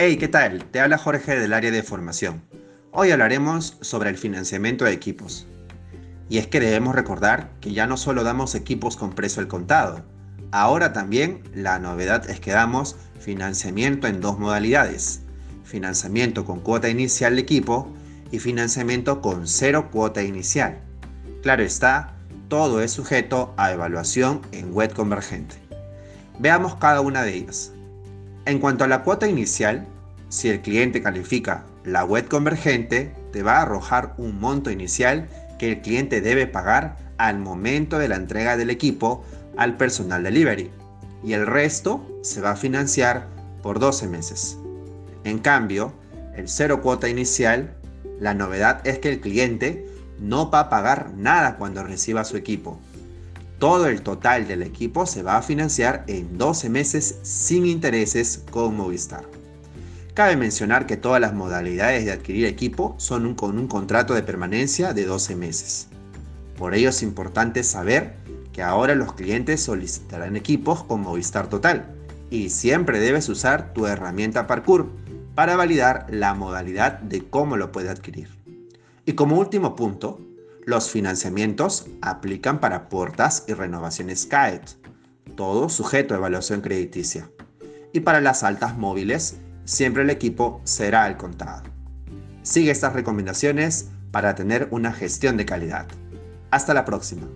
Hey, ¿qué tal? Te habla Jorge del área de formación. Hoy hablaremos sobre el financiamiento de equipos. Y es que debemos recordar que ya no solo damos equipos con precio al contado, ahora también la novedad es que damos financiamiento en dos modalidades, financiamiento con cuota inicial de equipo y financiamiento con cero cuota inicial. Claro está, todo es sujeto a evaluación en web convergente. Veamos cada una de ellas. En cuanto a la cuota inicial, si el cliente califica la web convergente, te va a arrojar un monto inicial que el cliente debe pagar al momento de la entrega del equipo al personal delivery y el resto se va a financiar por 12 meses. En cambio, el cero cuota inicial, la novedad es que el cliente no va a pagar nada cuando reciba su equipo. Todo el total del equipo se va a financiar en 12 meses sin intereses con Movistar. Cabe mencionar que todas las modalidades de adquirir equipo son con un contrato de permanencia de 12 meses. Por ello es importante saber que ahora los clientes solicitarán equipos con Movistar Total y siempre debes usar tu herramienta Parkour para validar la modalidad de cómo lo puede adquirir. Y como último punto, los financiamientos aplican para puertas y renovaciones CAET, todo sujeto a evaluación crediticia. Y para las altas móviles, siempre el equipo será al contado. Sigue estas recomendaciones para tener una gestión de calidad. Hasta la próxima.